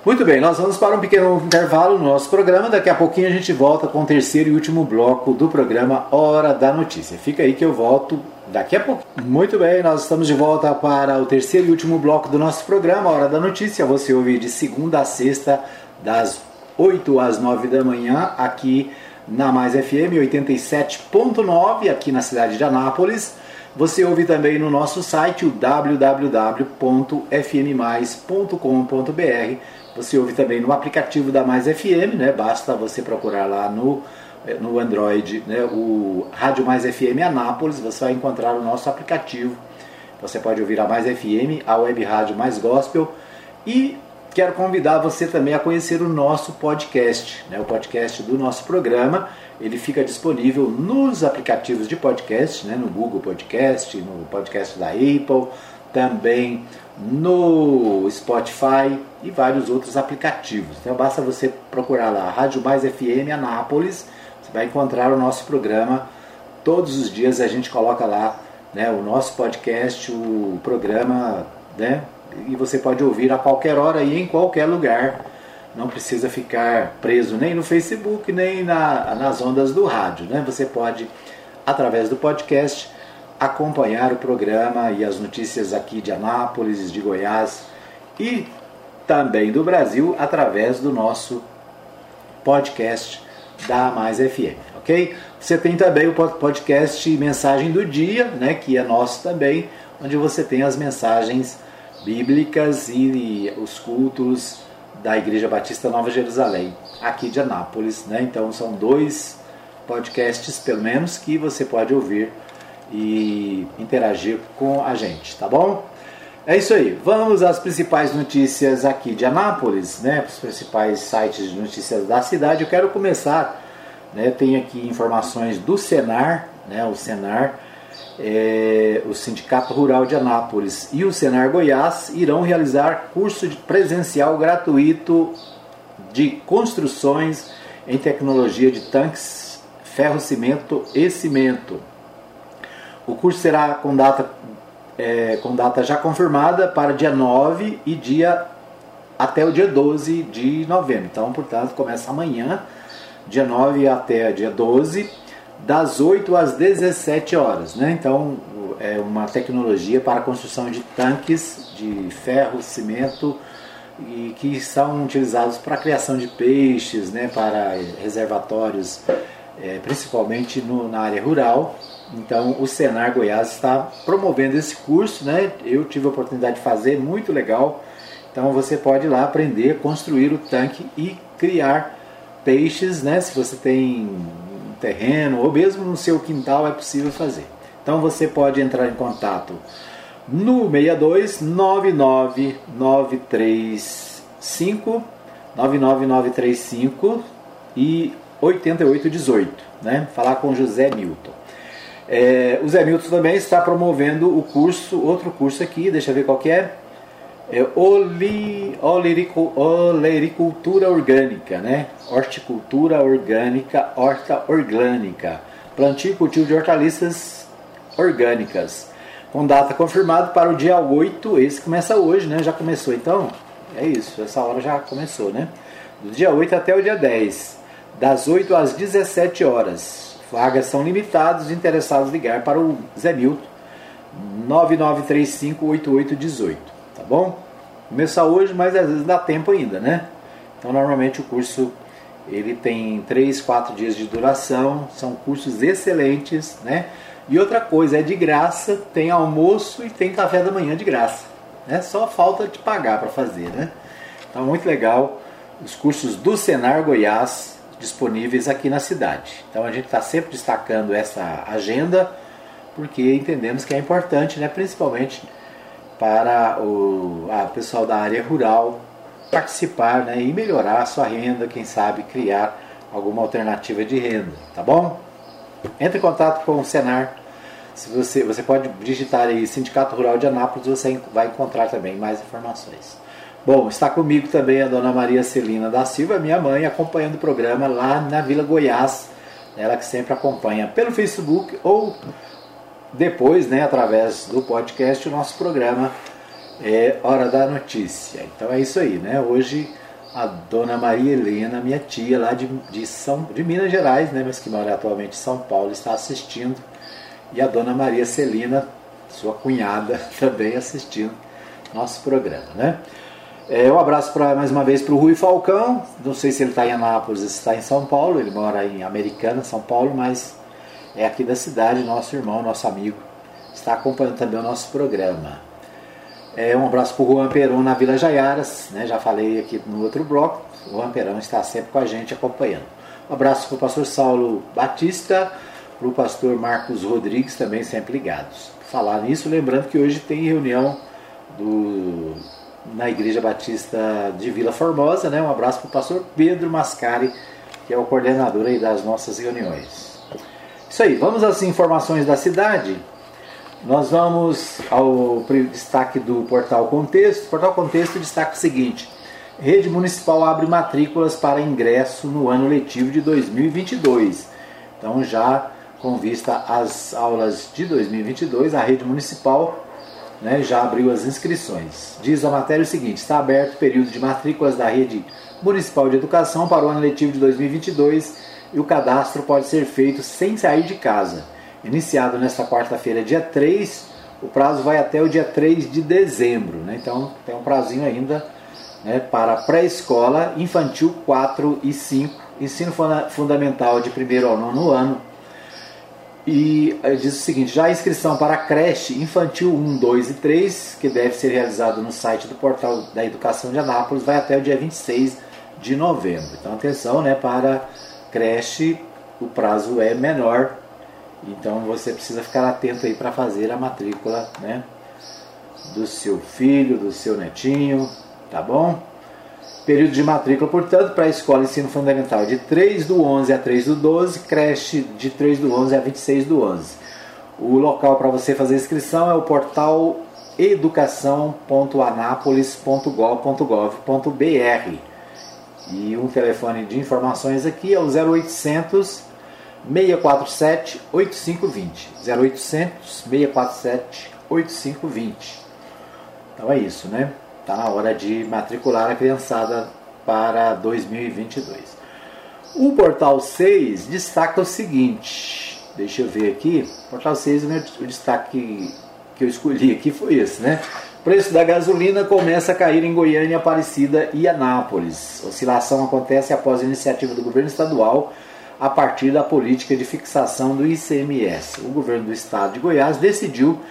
Muito bem, nós vamos para um pequeno intervalo no nosso programa. Daqui a pouquinho a gente volta com o terceiro e último bloco do programa Hora da Notícia. Fica aí que eu volto daqui a pouco. Muito bem, nós estamos de volta para o terceiro e último bloco do nosso programa Hora da Notícia. Você ouve de segunda a sexta, das 8 às 9 da manhã, aqui na Mais FM 87.9, aqui na cidade de Anápolis. Você ouve também no nosso site o www.fmmais.com.br você ouve também no aplicativo da Mais FM, né? Basta você procurar lá no, eh, no Android né? o Rádio Mais FM Anápolis, você vai encontrar o nosso aplicativo. Você pode ouvir a Mais FM, a Web Rádio Mais Gospel e quero convidar você também a conhecer o nosso podcast, né? o podcast do nosso programa. Ele fica disponível nos aplicativos de podcast, né? no Google Podcast, no podcast da Apple, também no Spotify e vários outros aplicativos. Então basta você procurar lá Rádio Mais FM Anápolis, você vai encontrar o nosso programa. Todos os dias a gente coloca lá né, o nosso podcast, o programa, né, e você pode ouvir a qualquer hora e em qualquer lugar. Não precisa ficar preso nem no Facebook, nem na, nas ondas do rádio. Né? Você pode, através do podcast, acompanhar o programa e as notícias aqui de Anápolis, de Goiás e também do Brasil através do nosso podcast da Mais FM, ok? Você tem também o podcast Mensagem do Dia, né, que é nosso também, onde você tem as mensagens bíblicas e os cultos da Igreja Batista Nova Jerusalém, aqui de Anápolis, né? Então são dois podcasts, pelo menos, que você pode ouvir e interagir com a gente, tá bom? É isso aí. Vamos às principais notícias aqui de Anápolis, né? Os principais sites de notícias da cidade. Eu quero começar, né? Tem aqui informações do Senar, né? O Senar, é, o Sindicato Rural de Anápolis e o Senar Goiás irão realizar curso presencial gratuito de construções em tecnologia de tanques, ferro, cimento e cimento. O curso será com data, é, com data já confirmada para dia 9 e dia até o dia 12 de novembro. Então, portanto, começa amanhã, dia 9 até dia 12, das 8 às 17 horas. Né? Então, é uma tecnologia para a construção de tanques de ferro, cimento e que são utilizados para a criação de peixes, né, para reservatórios é, principalmente no, na área rural. Então o Senar Goiás está promovendo esse curso, né? Eu tive a oportunidade de fazer, muito legal. Então você pode ir lá aprender a construir o tanque e criar peixes, né? Se você tem terreno ou mesmo no seu quintal é possível fazer. Então você pode entrar em contato no 62 99935 99935 e 8818, né? Falar com José Milton. É, o Zé Milton também está promovendo o curso, outro curso aqui, deixa eu ver qual que é. É oli, olerico, olericultura orgânica, né? Horticultura orgânica, horta orgânica. Plantio e cultivo de hortaliças orgânicas. Com data confirmada para o dia 8, esse começa hoje, né? Já começou então? É isso, essa hora já começou, né? Do dia 8 até o dia 10, das 8 às 17 horas. Vagas são limitadas, interessados ligar para o Zé Milton 99358818, tá bom? Começar hoje, mas às vezes dá tempo ainda, né? Então normalmente o curso ele tem 3, 4 dias de duração, são cursos excelentes, né? E outra coisa, é de graça, tem almoço e tem café da manhã de graça. Né? Só falta de pagar para fazer, né? Então muito legal os cursos do Senar Goiás disponíveis aqui na cidade. Então a gente está sempre destacando essa agenda porque entendemos que é importante, né, principalmente para o a pessoal da área rural participar né, e melhorar a sua renda, quem sabe criar alguma alternativa de renda, tá bom? Entre em contato com o Senar. Se você, você pode digitar aí Sindicato Rural de Anápolis, você vai encontrar também mais informações. Bom, está comigo também a dona Maria Celina da Silva, minha mãe, acompanhando o programa lá na Vila Goiás. Ela que sempre acompanha pelo Facebook ou depois, né, através do podcast, o nosso programa é Hora da Notícia. Então é isso aí, né? Hoje a dona Maria Helena, minha tia lá de, de, São, de Minas Gerais, né, mas que mora atualmente em São Paulo, está assistindo. E a dona Maria Celina, sua cunhada, <laughs> também assistindo nosso programa, né? É, um abraço pra, mais uma vez para o Rui Falcão. Não sei se ele está em Anápolis, se está em São Paulo. Ele mora em Americana, São Paulo, mas é aqui da cidade, nosso irmão, nosso amigo. Está acompanhando também o nosso programa. É, um abraço para o Juan Peron na Vila Jaiaras. Né, já falei aqui no outro bloco. O Juan Peron está sempre com a gente acompanhando. Um abraço para o pastor Saulo Batista, para o pastor Marcos Rodrigues, também sempre ligados. Falar nisso, lembrando que hoje tem reunião do na Igreja Batista de Vila Formosa. Né? Um abraço para o pastor Pedro Mascari, que é o coordenador aí das nossas reuniões. Isso aí, vamos às informações da cidade. Nós vamos ao destaque do Portal Contexto. O Portal Contexto destaca o seguinte: Rede Municipal abre matrículas para ingresso no ano letivo de 2022. Então, já com vista às aulas de 2022, a rede municipal né, já abriu as inscrições. Diz a matéria o seguinte: está aberto o período de matrículas da rede municipal de educação para o ano letivo de 2022 e o cadastro pode ser feito sem sair de casa. Iniciado nesta quarta-feira, dia 3, o prazo vai até o dia 3 de dezembro. Né? Então tem um prazinho ainda né, para pré-escola, infantil 4 e 5, ensino fundamental de primeiro ao nono ano e eh, diz o seguinte: já a inscrição para a creche infantil 1, 2 e 3, que deve ser realizado no site do portal da Educação de Anápolis, vai até o dia 26 de novembro. Então, atenção, né? Para creche, o prazo é menor, então você precisa ficar atento aí para fazer a matrícula, né? Do seu filho, do seu netinho, tá bom? Período de matrícula, portanto, para a escola ensino fundamental de 3 do 11 a 3 do 12, creche de 3 do 11 a 26 do 11. O local para você fazer inscrição é o portal educação.anapolis.gov.br. E um telefone de informações aqui é o 0800 647 8520. 0800 647 8520. Então é isso, né? Está na hora de matricular a criançada para 2022. O portal 6 destaca o seguinte, deixa eu ver aqui, o portal 6, o, meu, o destaque que eu escolhi aqui foi esse, né? Preço da gasolina começa a cair em Goiânia, Aparecida e Anápolis. Oscilação acontece após a iniciativa do governo estadual a partir da política de fixação do ICMS. O governo do estado de Goiás decidiu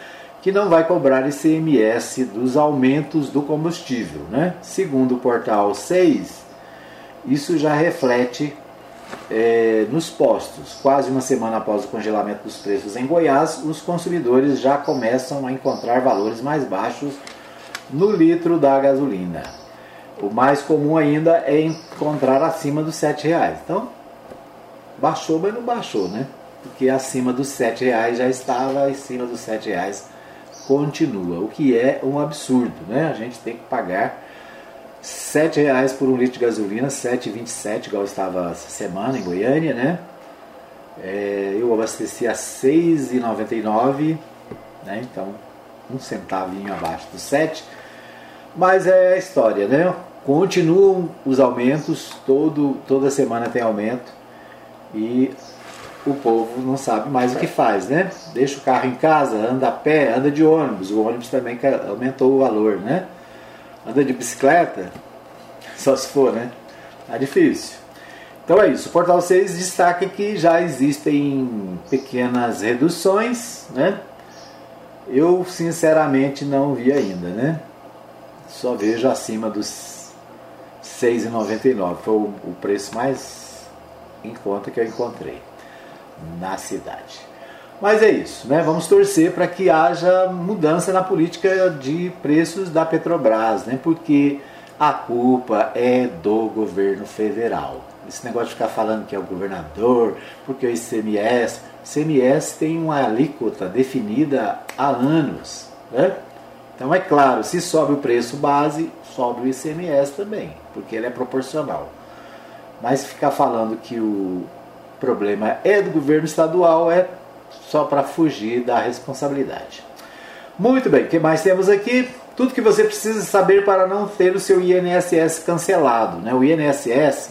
que não vai cobrar ICMS dos aumentos do combustível. Né? Segundo o portal 6, isso já reflete é, nos postos. Quase uma semana após o congelamento dos preços em Goiás, os consumidores já começam a encontrar valores mais baixos no litro da gasolina. O mais comum ainda é encontrar acima dos R$ reais. Então, baixou, mas não baixou, né? Porque acima dos R$ reais já estava, acima dos R$ reais continua, o que é um absurdo, né? A gente tem que pagar R$ reais por um litro de gasolina, 7,27, igual estava essa semana em Goiânia, né? É, eu abasteci a 6,99, né? Então, um centavinho abaixo do 7. Mas é a história, né? Continuam os aumentos, todo, toda semana tem aumento e o povo não sabe mais o que faz, né? Deixa o carro em casa, anda a pé, anda de ônibus. O ônibus também aumentou o valor, né? Anda de bicicleta, só se for, né? Tá difícil. Então é isso. O Portal 6 destaca que já existem pequenas reduções, né? Eu sinceramente não vi ainda, né? Só vejo acima dos R$ 6,99. Foi o preço mais em conta que eu encontrei na cidade. Mas é isso, né? Vamos torcer para que haja mudança na política de preços da Petrobras, né? Porque a culpa é do governo federal. Esse negócio de ficar falando que é o governador, porque o ICMS, ICMS tem uma alíquota definida há anos, né? Então é claro, se sobe o preço base, sobe o ICMS também, porque ele é proporcional. Mas ficar falando que o problema é do governo estadual é só para fugir da responsabilidade. Muito bem, o que mais temos aqui? Tudo que você precisa saber para não ter o seu INSS cancelado. Né? O INSS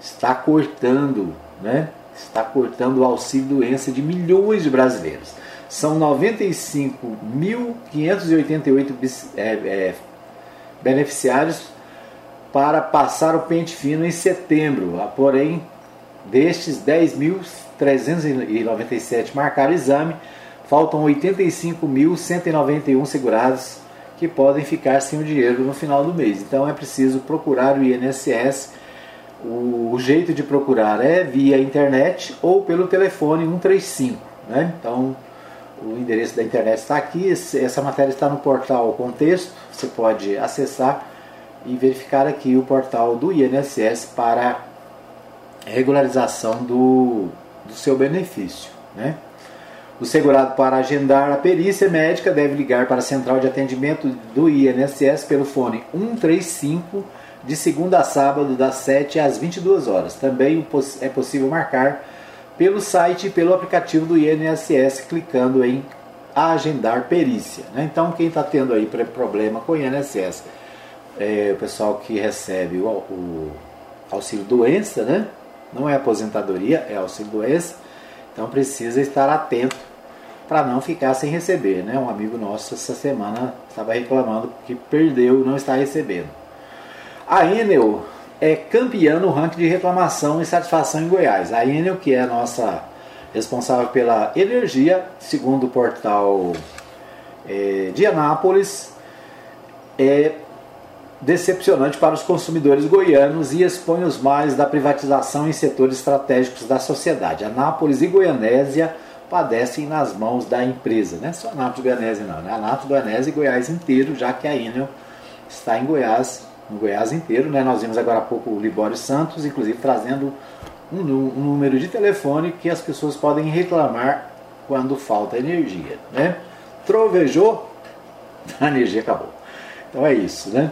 está cortando, né? está cortando o auxílio doença de milhões de brasileiros. São 95.588 é, é, beneficiários para passar o pente fino em setembro. Porém, Destes 10.397 marcaram exame, faltam 85.191 segurados que podem ficar sem o dinheiro no final do mês. Então é preciso procurar o INSS. O jeito de procurar é via internet ou pelo telefone 135. Né? Então o endereço da internet está aqui. Essa matéria está no portal Contexto. Você pode acessar e verificar aqui o portal do INSS para regularização do, do seu benefício. Né? O segurado para agendar a perícia médica deve ligar para a central de atendimento do INSS pelo fone 135 de segunda a sábado das 7 às 22 horas. Também é possível marcar pelo site e pelo aplicativo do INSS clicando em agendar perícia. Né? Então quem está tendo aí problema com o INSS, é o pessoal que recebe o, o auxílio doença, né? Não é aposentadoria, é auxílio doença. Então precisa estar atento para não ficar sem receber. Né? Um amigo nosso essa semana estava reclamando que perdeu não está recebendo. A Enel é campeã no ranking de reclamação e satisfação em Goiás. A Enel, que é a nossa responsável pela energia, segundo o portal é, de Anápolis, é decepcionante para os consumidores goianos e expõe os males da privatização em setores estratégicos da sociedade. Anápolis e Goianésia padecem nas mãos da empresa, não é só Anápolis e Goianésia não, né? Anápolis, Goianésia e Goiás inteiro, já que a Enel está em Goiás, no Goiás inteiro, né? Nós vimos agora há pouco o Libório Santos, inclusive trazendo um, um número de telefone que as pessoas podem reclamar quando falta energia, né? Trovejou, <laughs> a energia acabou. Então é isso, né?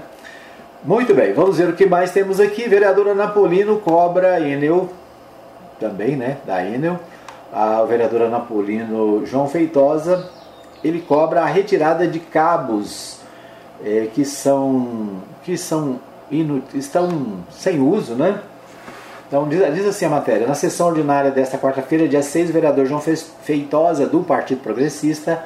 Muito bem, vamos ver o que mais temos aqui. Vereadora Napolino cobra Enel, também, né, da Enel. A vereadora Napolino João Feitosa, ele cobra a retirada de cabos é, que são que são estão sem uso, né? Então diz, diz, assim a matéria, na sessão ordinária desta quarta-feira, dia 6, o vereador João Feitosa, do Partido Progressista,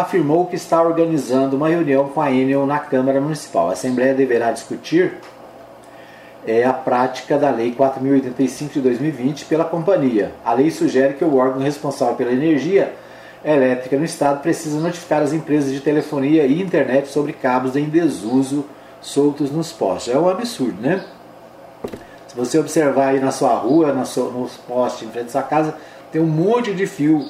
afirmou que está organizando uma reunião com a Enel na Câmara Municipal. A Assembleia deverá discutir é a prática da Lei 4.085 de 2020 pela companhia. A lei sugere que o órgão responsável pela energia elétrica no Estado precisa notificar as empresas de telefonia e internet sobre cabos em desuso soltos nos postes. É um absurdo, né? Se você observar aí na sua rua, na sua, nos postes em frente à sua casa, tem um monte de fio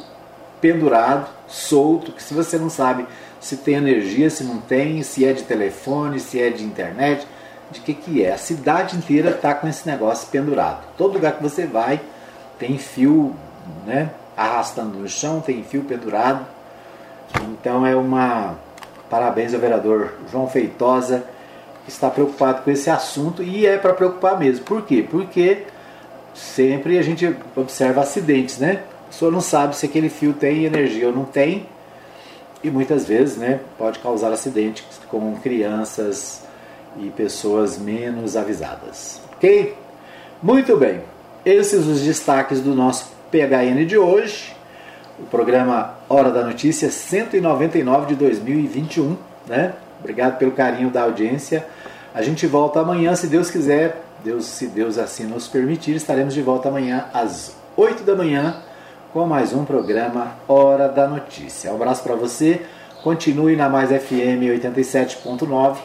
pendurado, solto, que se você não sabe se tem energia, se não tem, se é de telefone, se é de internet, de que que é. A cidade inteira está com esse negócio pendurado. Todo lugar que você vai tem fio, né, arrastando no chão, tem fio pendurado. Então é uma parabéns ao vereador João Feitosa que está preocupado com esse assunto e é para preocupar mesmo. Por quê? Porque sempre a gente observa acidentes, né? Pessoa não sabe se aquele fio tem energia ou não tem e muitas vezes, né, pode causar acidentes com crianças e pessoas menos avisadas. Ok? Muito bem. Esses os destaques do nosso PHN de hoje. O programa Hora da Notícia 199 de 2021, né? Obrigado pelo carinho da audiência. A gente volta amanhã, se Deus quiser. Deus, se Deus assim nos permitir, estaremos de volta amanhã às 8 da manhã com mais um programa Hora da Notícia. Um abraço para você. Continue na Mais FM 87.9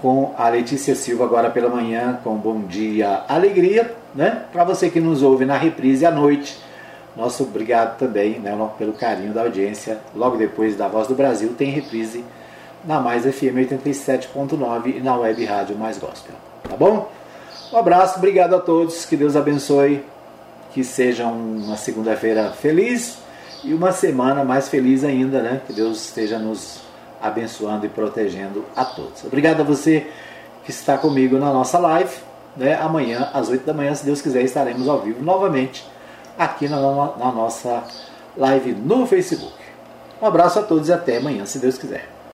com a Letícia Silva agora pela manhã com Bom Dia Alegria, né? Para você que nos ouve na reprise à noite, nosso obrigado também, né, pelo carinho da audiência. Logo depois da Voz do Brasil tem reprise na Mais FM 87.9 e na Web Rádio Mais Gospel. Tá bom? Um abraço, obrigado a todos, que Deus abençoe, que seja uma segunda-feira feliz e uma semana mais feliz ainda, né? Que Deus esteja nos abençoando e protegendo a todos. Obrigado a você que está comigo na nossa live. Né? Amanhã, às 8 da manhã, se Deus quiser, estaremos ao vivo novamente aqui na, na nossa live no Facebook. Um abraço a todos e até amanhã, se Deus quiser.